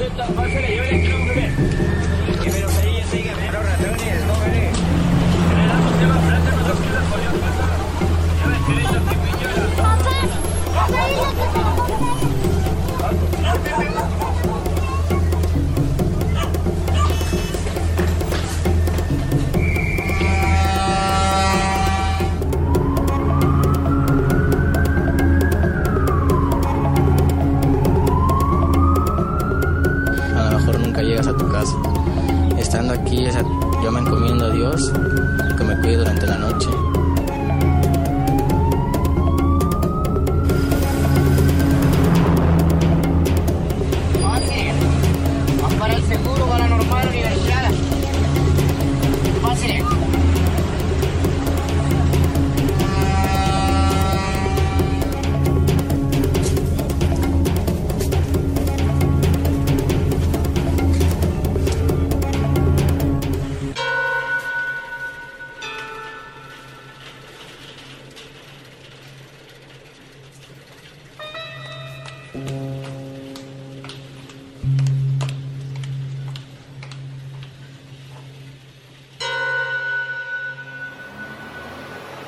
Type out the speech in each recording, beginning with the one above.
a llegas a tu casa. Estando aquí, yo me encomiendo a Dios que me cuide durante la noche.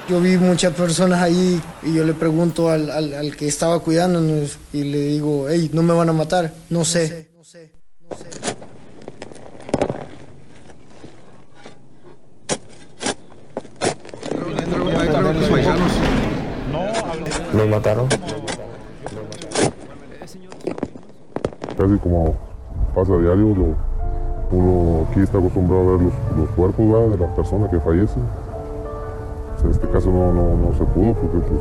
Yo vi muchas personas ahí y yo le pregunto al, al- al que estaba cuidándonos y le digo, hey, no me van a matar, no sé. ¿Los mataron? Casi como pasa a diario, uno aquí está acostumbrado a ver los, cuerpos de las personas que fallecen. En este caso no, no se pudo porque pues,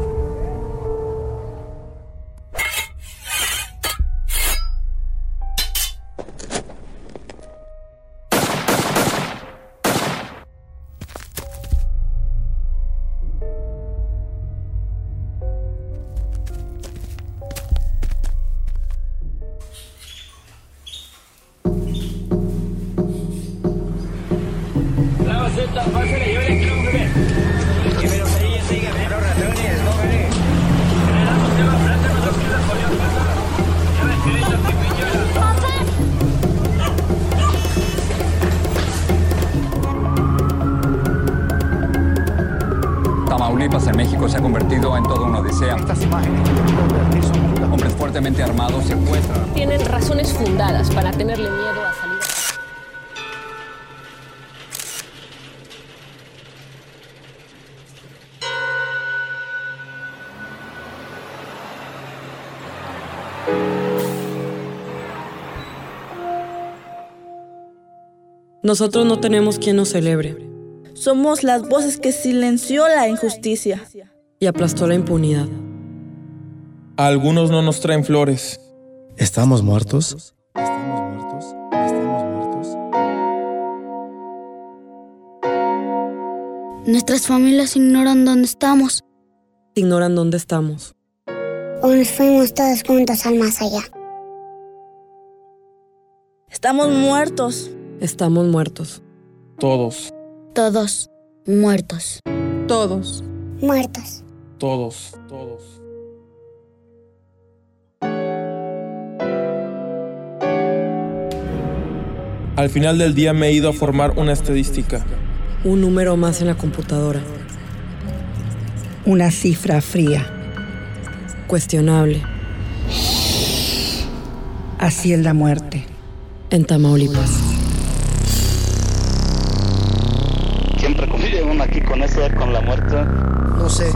Tamaulipas en México se ha convertido en toda una odisea. Estas imágenes Hombres fuertemente armados secuestran. Tienen razones fundadas para tenerle miedo a Nosotros no tenemos quien nos celebre Somos las voces que silenció la injusticia. y aplastó la impunidad. A algunos no nos traen flores. ¿Estamos muertos? Nuestras familias ignoran dónde estamos. Ignoran dónde estamos. O nos fuimos todos juntos al más allá. Estamos muertos. Estamos muertos. Todos, Todos muertos. Todos. Muertos. todos, todos. Al final del día me he ido a formar una estadística. Un número más en la computadora. Una cifra fría. Cuestionable. Así es la muerte. En Tamaulipas. Aquí con eso, con la muerte. No sé.